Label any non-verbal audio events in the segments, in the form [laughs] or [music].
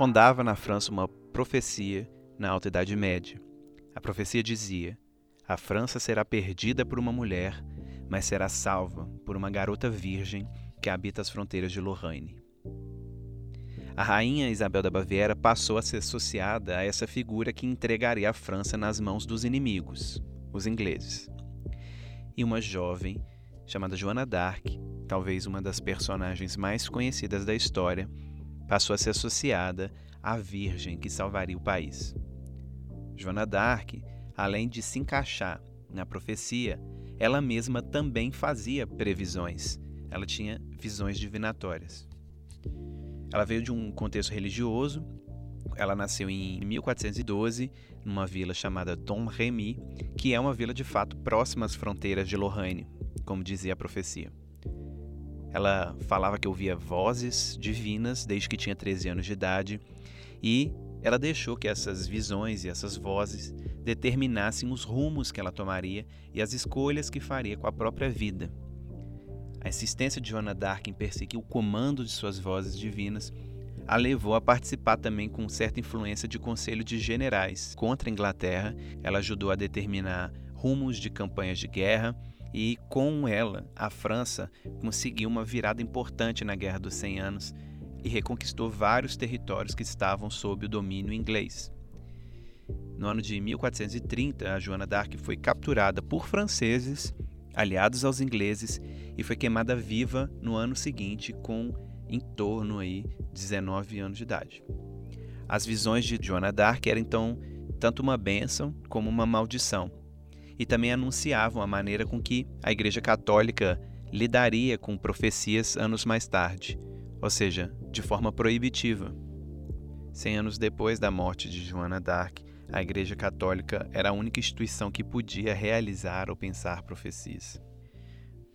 Rondava na França uma profecia na Alta Idade Média. A profecia dizia: A França será perdida por uma mulher, mas será salva por uma garota virgem que habita as fronteiras de Lorraine. A rainha Isabel da Baviera passou a ser associada a essa figura que entregaria a França nas mãos dos inimigos, os ingleses. E uma jovem chamada Joana d'Arc, talvez uma das personagens mais conhecidas da história, passou a ser associada à Virgem que salvaria o país. Joana d'Arc, além de se encaixar na profecia, ela mesma também fazia previsões. Ela tinha visões divinatórias. Ela veio de um contexto religioso. Ela nasceu em 1412, numa vila chamada Domremy, que é uma vila de fato próxima às fronteiras de Lorraine, como dizia a profecia. Ela falava que ouvia vozes divinas desde que tinha 13 anos de idade e ela deixou que essas visões e essas vozes determinassem os rumos que ela tomaria e as escolhas que faria com a própria vida. A insistência de Joana d'Arc em perseguir o comando de suas vozes divinas a levou a participar também com certa influência de conselho de generais contra a Inglaterra. Ela ajudou a determinar rumos de campanhas de guerra e, com ela, a França conseguiu uma virada importante na Guerra dos Cem Anos e reconquistou vários territórios que estavam sob o domínio inglês. No ano de 1430, a Joana d'Arc foi capturada por franceses aliados aos ingleses e foi queimada viva no ano seguinte com em torno aí 19 anos de idade. As visões de Joana d'Arc eram então tanto uma bênção como uma maldição e também anunciavam a maneira com que a Igreja Católica lidaria com profecias anos mais tarde, ou seja, de forma proibitiva. Cem anos depois da morte de Joana d'Arc, a Igreja Católica era a única instituição que podia realizar ou pensar profecias.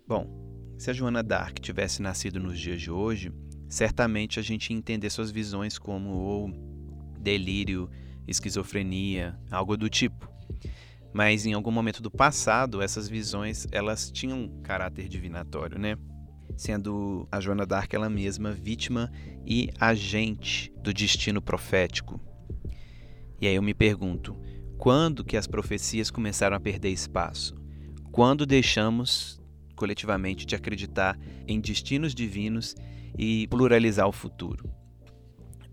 Bom, se a Joana d'Arc tivesse nascido nos dias de hoje, certamente a gente ia entender suas visões como ou delírio, esquizofrenia, algo do tipo. Mas em algum momento do passado, essas visões elas tinham caráter divinatório, né? Sendo a Joana d'Arc ela mesma vítima e agente do destino profético. E aí eu me pergunto, quando que as profecias começaram a perder espaço? Quando deixamos coletivamente de acreditar em destinos divinos e pluralizar o futuro?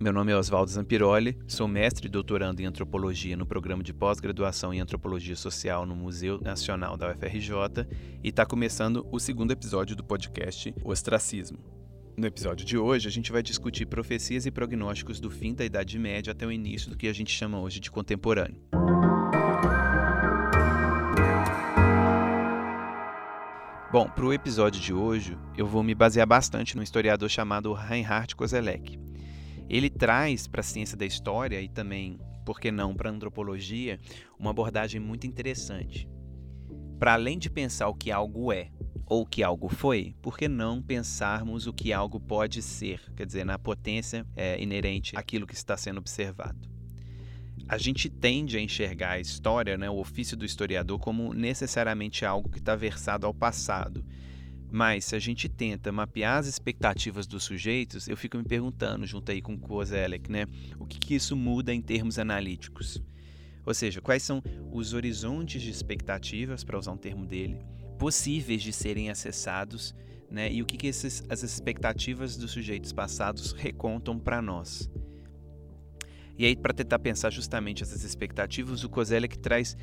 Meu nome é Oswaldo Zampiroli, sou mestre e doutorando em antropologia no programa de pós-graduação em antropologia social no Museu Nacional da UFRJ e está começando o segundo episódio do podcast Ostracismo. No episódio de hoje, a gente vai discutir profecias e prognósticos do fim da Idade Média até o início do que a gente chama hoje de contemporâneo. Bom, para o episódio de hoje, eu vou me basear bastante no historiador chamado Reinhard Koselleck. Ele traz para a ciência da história e também, por que não, para a antropologia, uma abordagem muito interessante. Para além de pensar o que algo é ou que algo foi, por que não pensarmos o que algo pode ser, quer dizer, na potência é, inerente àquilo que está sendo observado? A gente tende a enxergar a história, né, o ofício do historiador, como necessariamente algo que está versado ao passado. Mas se a gente tenta mapear as expectativas dos sujeitos, eu fico me perguntando, junto aí com Kozelek, né, o que, que isso muda em termos analíticos? Ou seja, quais são os horizontes de expectativas, para usar um termo dele, possíveis de serem acessados, né? E o que, que esses, as expectativas dos sujeitos passados recontam para nós. E aí, para tentar pensar justamente essas expectativas, o Kozelek traz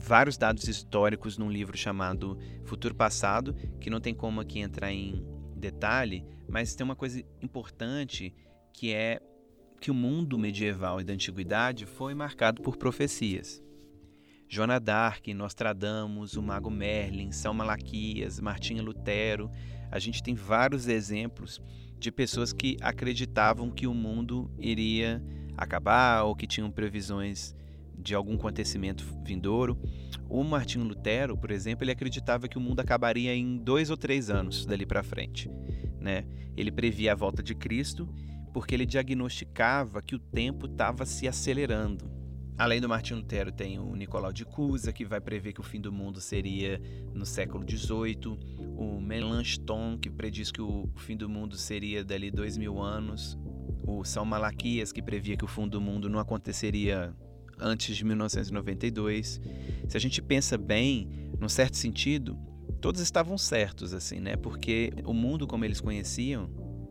vários dados históricos num livro chamado Futuro Passado, que não tem como aqui entrar em detalhe, mas tem uma coisa importante que é que o mundo medieval e da antiguidade foi marcado por profecias. Joana d'Arc, Nostradamus, o Mago Merlin, São Malaquias, Martinho Lutero. A gente tem vários exemplos de pessoas que acreditavam que o mundo iria acabar ou que tinham previsões de algum acontecimento vindouro. O Martinho Lutero, por exemplo, ele acreditava que o mundo acabaria em dois ou três anos dali para frente. Né? Ele previa a volta de Cristo porque ele diagnosticava que o tempo estava se acelerando. Além do Martin Lutero, tem o Nicolau de Cusa, que vai prever que o fim do mundo seria no século XVIII. O Melanchthon, que prediz que o fim do mundo seria dali dois mil anos. o São Malaquias, que previa que o fundo do mundo não aconteceria antes de 1992. Se a gente pensa bem, num certo sentido, todos estavam certos, assim, né? Porque o mundo como eles conheciam,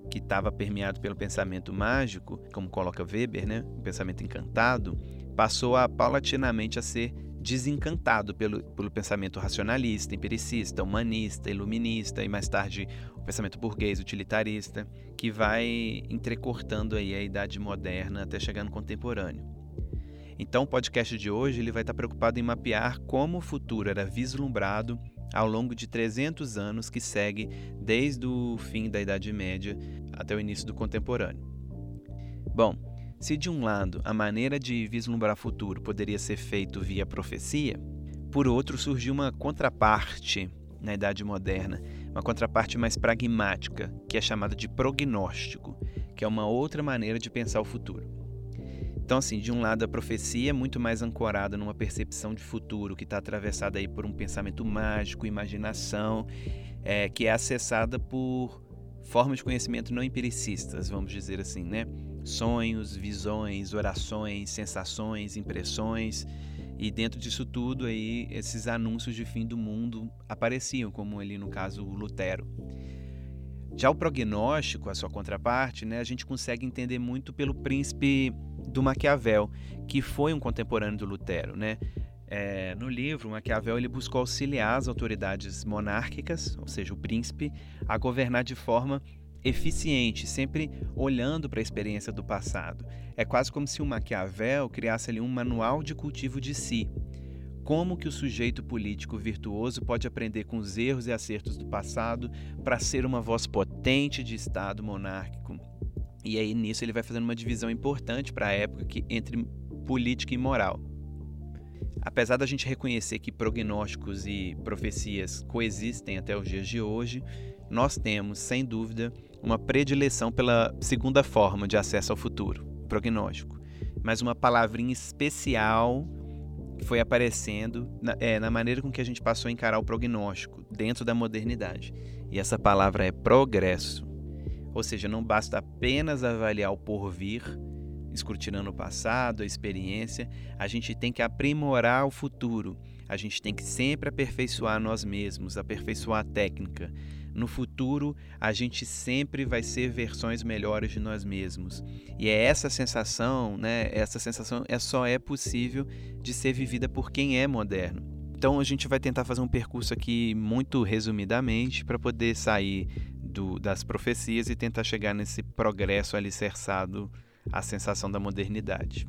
que estava permeado pelo pensamento mágico, como coloca Weber, né? O pensamento encantado, passou a paulatinamente a ser desencantado pelo, pelo pensamento racionalista, empiricista, humanista, iluminista e mais tarde o pensamento burguês, utilitarista, que vai entrecortando aí a idade moderna até chegar no contemporâneo. Então, o podcast de hoje ele vai estar preocupado em mapear como o futuro era vislumbrado ao longo de 300 anos que segue desde o fim da Idade Média até o início do contemporâneo. Bom, se de um lado a maneira de vislumbrar futuro poderia ser feito via profecia, por outro surgiu uma contraparte na Idade Moderna, uma contraparte mais pragmática, que é chamada de prognóstico, que é uma outra maneira de pensar o futuro. Então, assim, de um lado a profecia é muito mais ancorada numa percepção de futuro que está atravessada aí por um pensamento mágico, imaginação, é, que é acessada por formas de conhecimento não empiricistas, vamos dizer assim, né? sonhos, visões, orações, sensações, impressões. E dentro disso tudo aí, esses anúncios de fim do mundo apareciam, como ali no caso o Lutero. Já o prognóstico, a sua contraparte, né, a gente consegue entender muito pelo príncipe do Maquiavel, que foi um contemporâneo do Lutero. Né? É, no livro, Maquiavel ele buscou auxiliar as autoridades monárquicas, ou seja, o príncipe, a governar de forma eficiente, sempre olhando para a experiência do passado. É quase como se o Maquiavel criasse ali um manual de cultivo de si. Como que o sujeito político virtuoso pode aprender com os erros e acertos do passado para ser uma voz potente de Estado monárquico? E aí nisso ele vai fazendo uma divisão importante para a época que, entre política e moral. Apesar da gente reconhecer que prognósticos e profecias coexistem até os dias de hoje, nós temos, sem dúvida, uma predileção pela segunda forma de acesso ao futuro, prognóstico. Mas uma palavrinha especial foi aparecendo na, é, na maneira com que a gente passou a encarar o prognóstico dentro da modernidade. E essa palavra é progresso. Ou seja, não basta apenas avaliar o porvir, escrutinando o passado, a experiência, a gente tem que aprimorar o futuro. A gente tem que sempre aperfeiçoar nós mesmos, aperfeiçoar a técnica, no futuro a gente sempre vai ser versões melhores de nós mesmos. E é essa sensação, né? Essa sensação é só é possível de ser vivida por quem é moderno. Então a gente vai tentar fazer um percurso aqui muito resumidamente para poder sair do, das profecias e tentar chegar nesse progresso alicerçado à sensação da modernidade.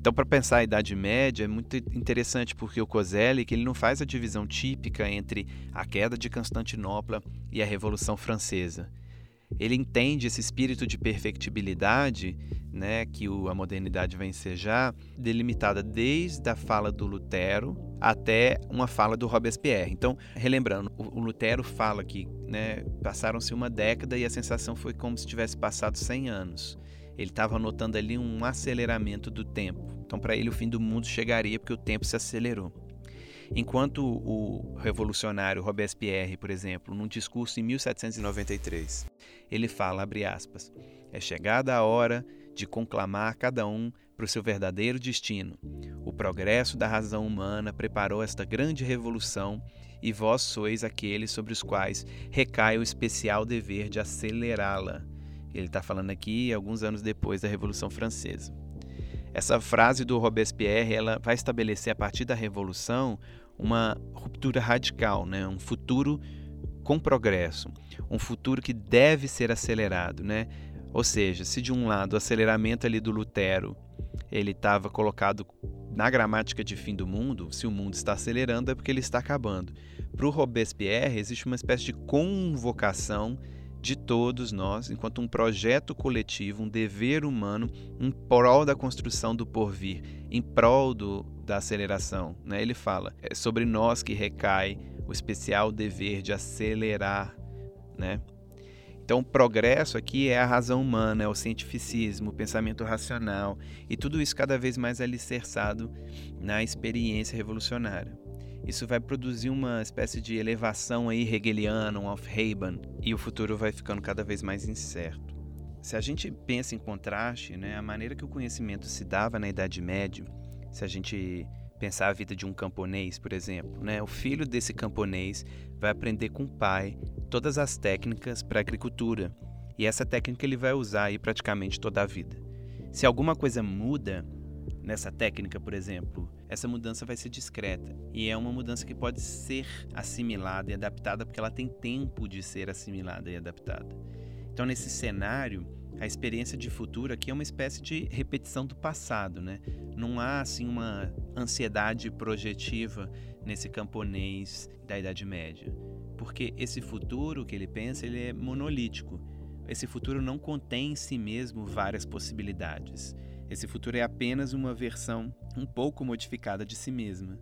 Então, para pensar a Idade Média, é muito interessante porque o Kozelik ele não faz a divisão típica entre a queda de Constantinopla e a Revolução Francesa. Ele entende esse espírito de perfectibilidade né, que a modernidade vai ensejar, delimitada desde a fala do Lutero até uma fala do Robespierre. Então, relembrando, o, o Lutero fala que né, passaram-se uma década e a sensação foi como se tivesse passado 100 anos. Ele estava notando ali um aceleramento do tempo. Então, para ele, o fim do mundo chegaria porque o tempo se acelerou. Enquanto o revolucionário Robespierre, por exemplo, num discurso em 1793, ele fala, abre aspas, é chegada a hora de conclamar cada um para o seu verdadeiro destino. O progresso da razão humana preparou esta grande revolução e vós sois aqueles sobre os quais recai o especial dever de acelerá-la. Ele está falando aqui alguns anos depois da Revolução Francesa. Essa frase do Robespierre ela vai estabelecer a partir da Revolução uma ruptura radical, né? um futuro com progresso, um futuro que deve ser acelerado. Né? Ou seja, se de um lado o aceleramento ali do Lutero ele estava colocado na gramática de fim do mundo, se o mundo está acelerando é porque ele está acabando. Para o Robespierre existe uma espécie de convocação de todos nós, enquanto um projeto coletivo, um dever humano em prol da construção do porvir, em prol do, da aceleração. Né? Ele fala: é sobre nós que recai o especial dever de acelerar. Né? Então, o progresso aqui é a razão humana, é o cientificismo, o pensamento racional, e tudo isso cada vez mais alicerçado na experiência revolucionária. Isso vai produzir uma espécie de elevação aí hegeliana, um Aufheben, e o futuro vai ficando cada vez mais incerto. Se a gente pensa em contraste, né, a maneira que o conhecimento se dava na Idade Média, se a gente pensar a vida de um camponês, por exemplo, né, o filho desse camponês vai aprender com o pai todas as técnicas para agricultura e essa técnica ele vai usar aí praticamente toda a vida. Se alguma coisa muda nessa técnica, por exemplo, essa mudança vai ser discreta e é uma mudança que pode ser assimilada e adaptada porque ela tem tempo de ser assimilada e adaptada. Então, nesse cenário, a experiência de futuro aqui é uma espécie de repetição do passado, né? Não há assim uma ansiedade projetiva nesse camponês da Idade Média, porque esse futuro que ele pensa, ele é monolítico. Esse futuro não contém em si mesmo várias possibilidades. Esse futuro é apenas uma versão um pouco modificada de si mesma.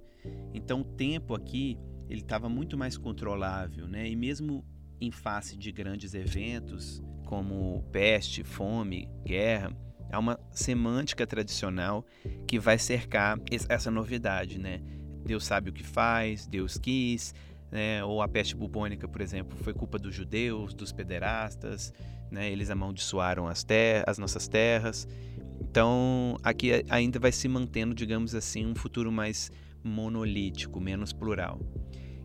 Então, o tempo aqui ele estava muito mais controlável, né? E mesmo em face de grandes eventos como peste, fome, guerra, há uma semântica tradicional que vai cercar essa novidade, né? Deus sabe o que faz, Deus quis, né? ou a peste bubônica, por exemplo, foi culpa dos judeus, dos pederastas, né? eles amaldiçoaram as, as nossas terras. Então, aqui ainda vai se mantendo, digamos assim, um futuro mais monolítico, menos plural.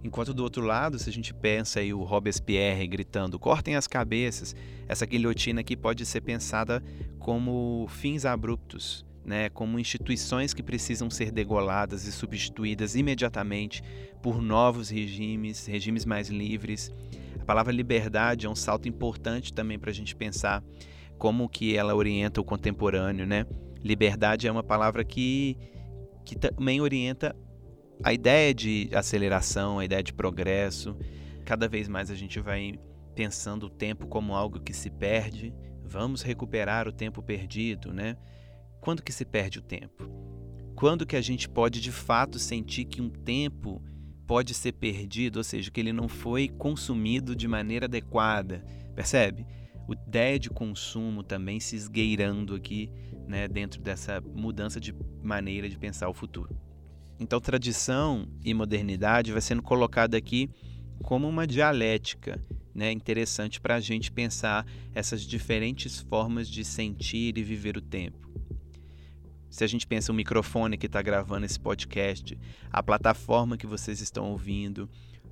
Enquanto do outro lado, se a gente pensa aí o Robespierre gritando: cortem as cabeças, essa guilhotina aqui pode ser pensada como fins abruptos, né, como instituições que precisam ser degoladas e substituídas imediatamente por novos regimes, regimes mais livres. A palavra liberdade é um salto importante também para a gente pensar como que ela orienta o contemporâneo, né? Liberdade é uma palavra que, que também orienta a ideia de aceleração, a ideia de progresso, cada vez mais a gente vai pensando o tempo como algo que se perde. Vamos recuperar o tempo perdido, né? Quando que se perde o tempo? Quando que a gente pode de fato sentir que um tempo pode ser perdido, ou seja, que ele não foi consumido de maneira adequada, percebe? Ideia de consumo também se esgueirando aqui, né, dentro dessa mudança de maneira de pensar o futuro. Então, tradição e modernidade vai sendo colocada aqui como uma dialética né, interessante para a gente pensar essas diferentes formas de sentir e viver o tempo. Se a gente pensa o microfone que está gravando esse podcast, a plataforma que vocês estão ouvindo,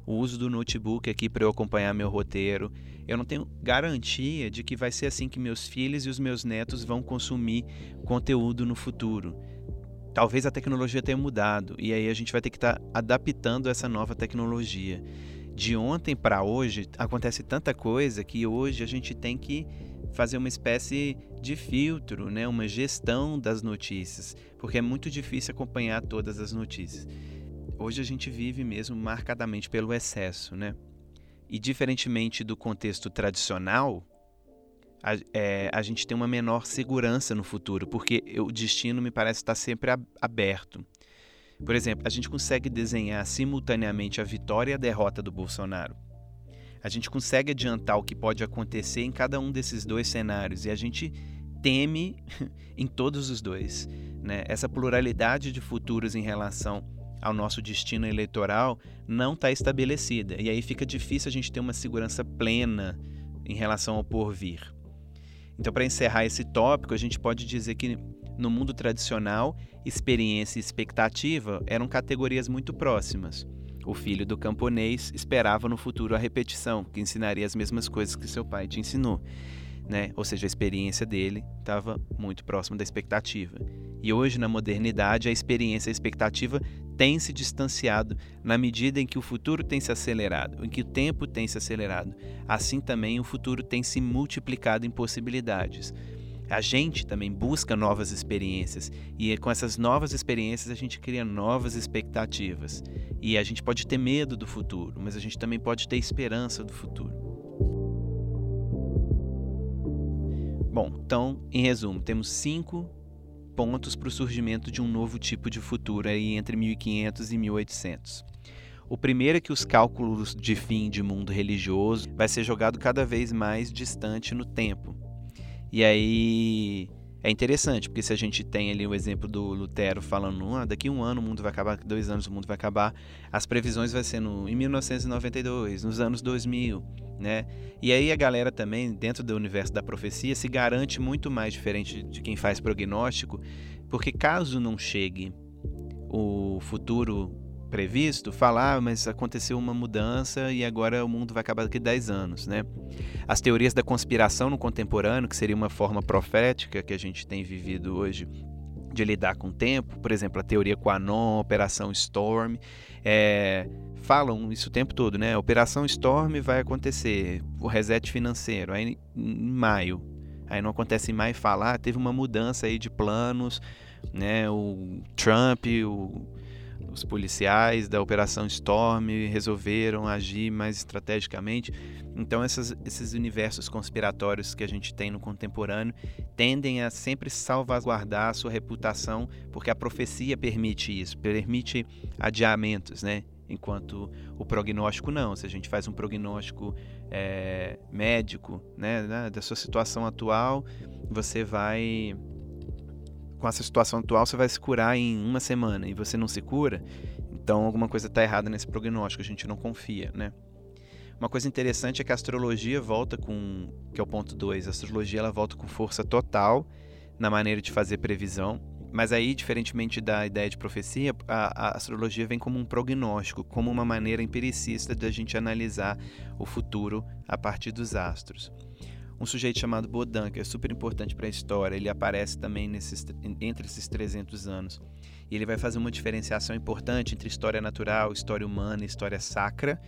o uso do notebook aqui para eu acompanhar meu roteiro, eu não tenho garantia de que vai ser assim que meus filhos e os meus netos vão consumir conteúdo no futuro. Talvez a tecnologia tenha mudado e aí a gente vai ter que estar tá adaptando essa nova tecnologia. De ontem para hoje acontece tanta coisa que hoje a gente tem que fazer uma espécie de filtro, né, uma gestão das notícias, porque é muito difícil acompanhar todas as notícias. Hoje a gente vive mesmo marcadamente pelo excesso, né? E diferentemente do contexto tradicional, a, é, a gente tem uma menor segurança no futuro, porque o destino me parece estar sempre aberto. Por exemplo, a gente consegue desenhar simultaneamente a vitória e a derrota do Bolsonaro. A gente consegue adiantar o que pode acontecer em cada um desses dois cenários e a gente teme [laughs] em todos os dois. Né? Essa pluralidade de futuros em relação ao nosso destino eleitoral não está estabelecida e aí fica difícil a gente ter uma segurança plena em relação ao porvir. Então, para encerrar esse tópico, a gente pode dizer que no mundo tradicional, experiência e expectativa eram categorias muito próximas. O filho do camponês esperava no futuro a repetição, que ensinaria as mesmas coisas que seu pai te ensinou. Né? Ou seja, a experiência dele estava muito próxima da expectativa. E hoje, na modernidade, a experiência e a expectativa têm se distanciado na medida em que o futuro tem se acelerado, em que o tempo tem se acelerado. Assim também o futuro tem se multiplicado em possibilidades. A gente também busca novas experiências e com essas novas experiências a gente cria novas expectativas. E a gente pode ter medo do futuro, mas a gente também pode ter esperança do futuro. Bom, então, em resumo, temos cinco pontos para o surgimento de um novo tipo de futuro aí entre 1500 e 1800. O primeiro é que os cálculos de fim de mundo religioso vai ser jogado cada vez mais distante no tempo. E aí é interessante, porque se a gente tem ali o exemplo do Lutero falando, ah, daqui um ano o mundo vai acabar, daqui dois anos o mundo vai acabar, as previsões vai ser no, em 1992, nos anos 2000, né? E aí a galera também, dentro do universo da profecia, se garante muito mais diferente de quem faz prognóstico, porque caso não chegue o futuro previsto, falar, ah, mas aconteceu uma mudança e agora o mundo vai acabar daqui a 10 anos, né? As teorias da conspiração no contemporâneo, que seria uma forma profética que a gente tem vivido hoje de lidar com o tempo, por exemplo, a teoria Quanon, Operação Storm, é, falam isso o tempo todo, né? Operação Storm vai acontecer, o reset financeiro, aí em maio. Aí não acontece em maio falar, teve uma mudança aí de planos, né? O Trump, o os policiais da Operação Storm resolveram agir mais estrategicamente. Então, essas, esses universos conspiratórios que a gente tem no contemporâneo tendem a sempre salvaguardar a sua reputação, porque a profecia permite isso, permite adiamentos, né? Enquanto o prognóstico não. Se a gente faz um prognóstico é, médico né, da sua situação atual, você vai com essa situação atual você vai se curar em uma semana e você não se cura, então alguma coisa está errada nesse prognóstico, a gente não confia, né? Uma coisa interessante é que a astrologia volta com, que é o ponto 2, a astrologia ela volta com força total na maneira de fazer previsão, mas aí, diferentemente da ideia de profecia, a, a astrologia vem como um prognóstico, como uma maneira empiricista de a gente analisar o futuro a partir dos astros um sujeito chamado Bodan, que é super importante para a história. Ele aparece também nesses, entre esses 300 anos. E ele vai fazer uma diferenciação importante entre história natural, história humana e história sacra.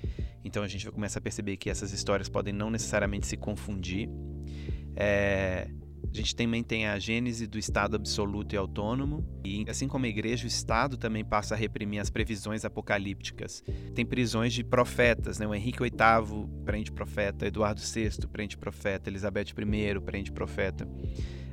Então a gente vai começar a perceber que essas histórias podem não necessariamente se confundir. É, a gente também tem a gênese do Estado absoluto e autônomo, e assim como a igreja, o Estado também passa a reprimir as previsões apocalípticas. Tem prisões de profetas, né? o Henrique VIII prende profeta, Eduardo VI prende profeta, Elizabeth I prende profeta.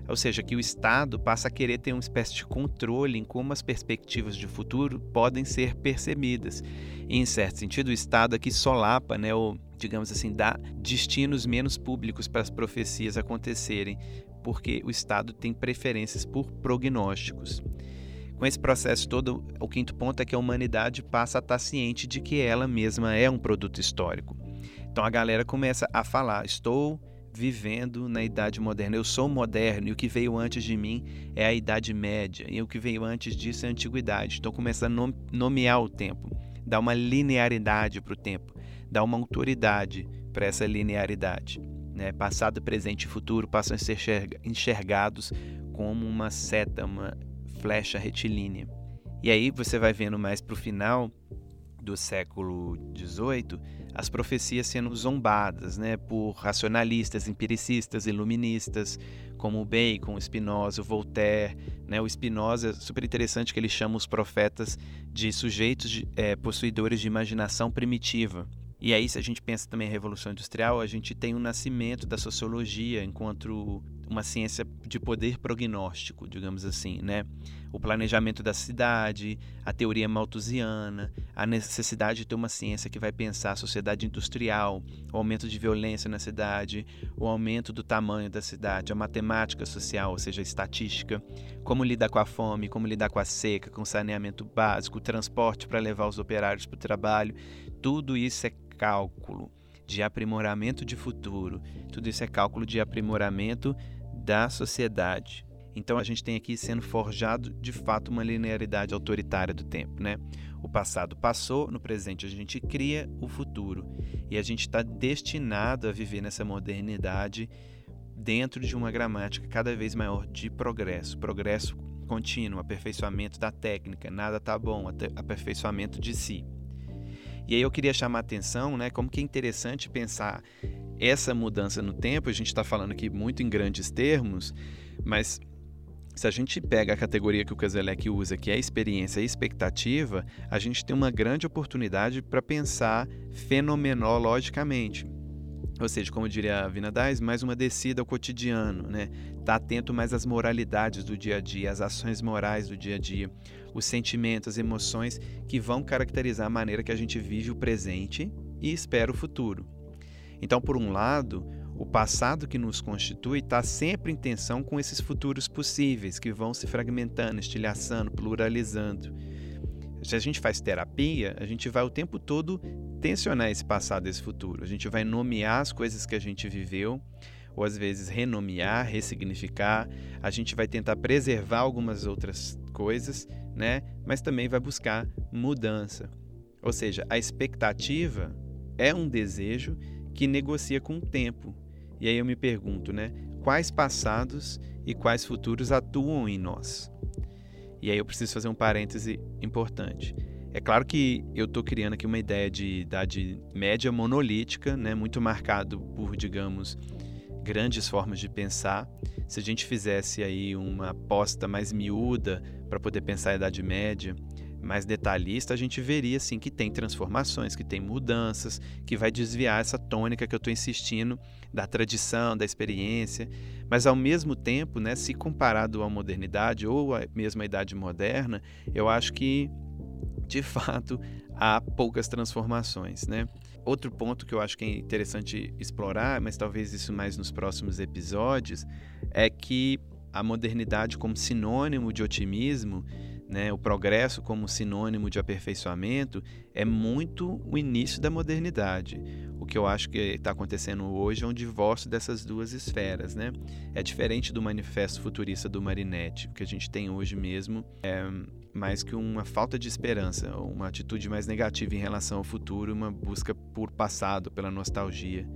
Ou seja, que o Estado passa a querer ter uma espécie de controle em como as perspectivas de futuro podem ser percebidas. E, em certo sentido, o Estado aqui solapa, né, ou, digamos assim, dá destinos menos públicos para as profecias acontecerem, porque o Estado tem preferências por prognósticos. Com esse processo todo, o quinto ponto é que a humanidade passa a estar ciente de que ela mesma é um produto histórico. Então a galera começa a falar: estou vivendo na Idade Moderna, eu sou moderno e o que veio antes de mim é a Idade Média e o que veio antes disso é a Antiguidade. Então começa a nomear o tempo, dá uma linearidade para o tempo, dá uma autoridade para essa linearidade né, passado, presente e futuro passam a ser enxergados como uma seta, uma flecha retilínea. E aí você vai vendo mais para o final do século XVIII as profecias sendo zombadas né, por racionalistas, empiricistas, iluministas, como Bacon, Spinoza, Voltaire. Né, o Spinoza, super interessante que ele chama os profetas de sujeitos de, é, possuidores de imaginação primitiva. E aí, se a gente pensa também em Revolução Industrial, a gente tem o nascimento da sociologia enquanto uma ciência de poder prognóstico, digamos assim, né? O planejamento da cidade, a teoria malthusiana, a necessidade de ter uma ciência que vai pensar a sociedade industrial, o aumento de violência na cidade, o aumento do tamanho da cidade, a matemática social, ou seja, a estatística, como lidar com a fome, como lidar com a seca, com o saneamento básico, o transporte para levar os operários para o trabalho, tudo isso é cálculo de aprimoramento de futuro, tudo isso é cálculo de aprimoramento da sociedade. Então a gente tem aqui sendo forjado de fato uma linearidade autoritária do tempo, né? O passado passou, no presente a gente cria o futuro e a gente está destinado a viver nessa modernidade dentro de uma gramática cada vez maior de progresso, progresso contínuo, aperfeiçoamento da técnica, nada tá bom, aperfeiçoamento de si. E aí eu queria chamar a atenção, né, como que é interessante pensar essa mudança no tempo, a gente está falando aqui muito em grandes termos, mas se a gente pega a categoria que o Kazelec usa, que é experiência e expectativa, a gente tem uma grande oportunidade para pensar fenomenologicamente. Ou seja, como diria a Vina Dais, mais uma descida ao cotidiano, né? Tá atento mais às moralidades do dia a dia, às ações morais do dia a dia, os sentimentos, as emoções que vão caracterizar a maneira que a gente vive o presente e espera o futuro. Então, por um lado, O passado que nos constitui está sempre em tensão com esses futuros possíveis que vão se fragmentando, estilhaçando, pluralizando. Se a gente faz terapia, a gente vai o tempo todo tensionar esse passado esse futuro. A gente vai nomear as coisas que a gente viveu, ou às vezes renomear, ressignificar. A gente vai tentar preservar algumas outras coisas, né? Mas também vai buscar mudança. Ou seja, a expectativa é um desejo que negocia com o tempo. E aí eu me pergunto, né? Quais passados e quais futuros atuam em nós? E aí eu preciso fazer um parêntese importante. É claro que eu estou criando aqui uma ideia de idade média monolítica, né, muito marcado por, digamos, grandes formas de pensar. Se a gente fizesse aí uma aposta mais miúda para poder pensar a Idade Média, mais detalhista, a gente veria assim que tem transformações, que tem mudanças, que vai desviar essa tônica que eu estou insistindo da tradição, da experiência, mas ao mesmo tempo, né, se comparado à modernidade ou à mesma idade moderna, eu acho que de fato há poucas transformações, né? Outro ponto que eu acho que é interessante explorar, mas talvez isso mais nos próximos episódios, é que a modernidade como sinônimo de otimismo, né, o progresso como sinônimo de aperfeiçoamento, é muito o início da modernidade. O que eu acho que está acontecendo hoje é um divórcio dessas duas esferas. Né? É diferente do manifesto futurista do Marinetti. O que a gente tem hoje mesmo é mais que uma falta de esperança, uma atitude mais negativa em relação ao futuro, uma busca por passado, pela nostalgia.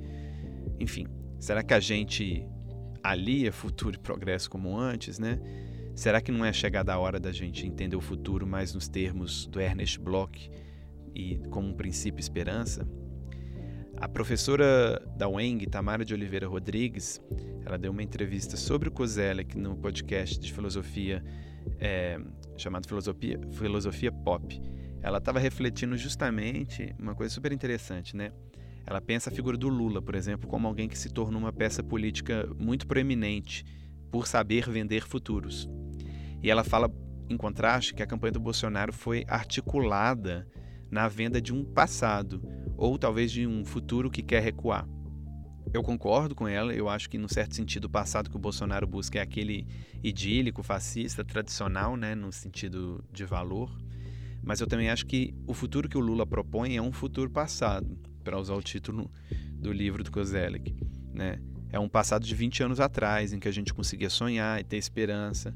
Enfim, será que a gente alia futuro e progresso como antes, né? Será que não é chegada a hora da gente entender o futuro mais nos termos do Ernest Bloch e como um princípio esperança? A professora da UENG, Tamara de Oliveira Rodrigues, ela deu uma entrevista sobre o Kozelek no podcast de filosofia é, chamado filosofia, filosofia Pop. Ela estava refletindo justamente uma coisa super interessante, né? Ela pensa a figura do Lula, por exemplo, como alguém que se tornou uma peça política muito proeminente por saber vender futuros. E ela fala, em contraste, que a campanha do Bolsonaro foi articulada na venda de um passado, ou talvez de um futuro que quer recuar. Eu concordo com ela, eu acho que, no certo sentido, o passado que o Bolsonaro busca é aquele idílico, fascista, tradicional, né, no sentido de valor. Mas eu também acho que o futuro que o Lula propõe é um futuro passado, para usar o título do livro do Kozelik. Né? É um passado de 20 anos atrás, em que a gente conseguia sonhar e ter esperança.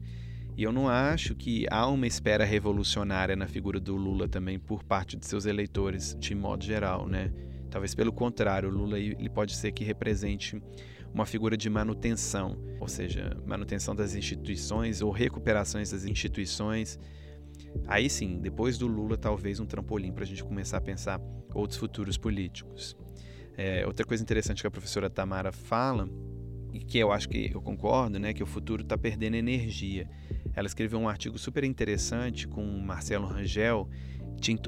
E eu não acho que há uma espera revolucionária na figura do Lula também por parte de seus eleitores, de modo geral, né? Talvez pelo contrário, o Lula ele pode ser que represente uma figura de manutenção, ou seja, manutenção das instituições ou recuperações das instituições. Aí sim, depois do Lula, talvez um trampolim para a gente começar a pensar outros futuros políticos. É, outra coisa interessante que a professora Tamara fala, e que eu acho que eu concordo, né, que o futuro está perdendo energia. Ela escreveu um artigo super interessante com Marcelo Rangel,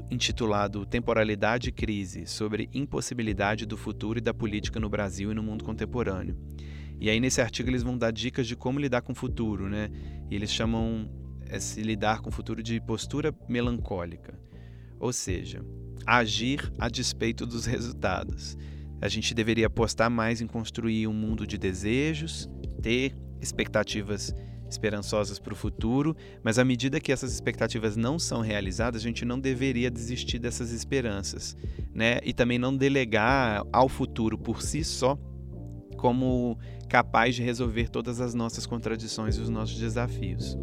intitulado Temporalidade e Crise, sobre impossibilidade do futuro e da política no Brasil e no mundo contemporâneo. E aí nesse artigo eles vão dar dicas de como lidar com o futuro, né? E eles chamam esse lidar com o futuro de postura melancólica. Ou seja, agir a despeito dos resultados. A gente deveria apostar mais em construir um mundo de desejos, ter expectativas esperançosas para o futuro, mas à medida que essas expectativas não são realizadas, a gente não deveria desistir dessas esperanças, né? E também não delegar ao futuro por si só como capaz de resolver todas as nossas contradições e os nossos desafios.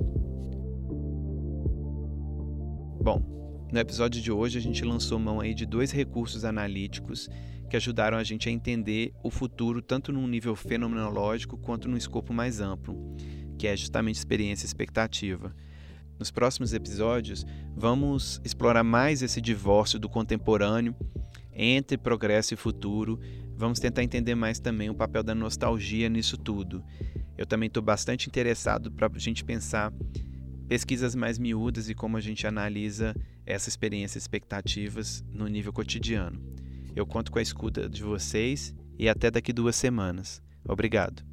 Bom, no episódio de hoje a gente lançou mão aí de dois recursos analíticos que ajudaram a gente a entender o futuro tanto num nível fenomenológico quanto num escopo mais amplo que é justamente experiência expectativa. Nos próximos episódios, vamos explorar mais esse divórcio do contemporâneo entre progresso e futuro. Vamos tentar entender mais também o papel da nostalgia nisso tudo. Eu também estou bastante interessado para a gente pensar pesquisas mais miúdas e como a gente analisa essa experiência e expectativas no nível cotidiano. Eu conto com a escuta de vocês e até daqui duas semanas. Obrigado.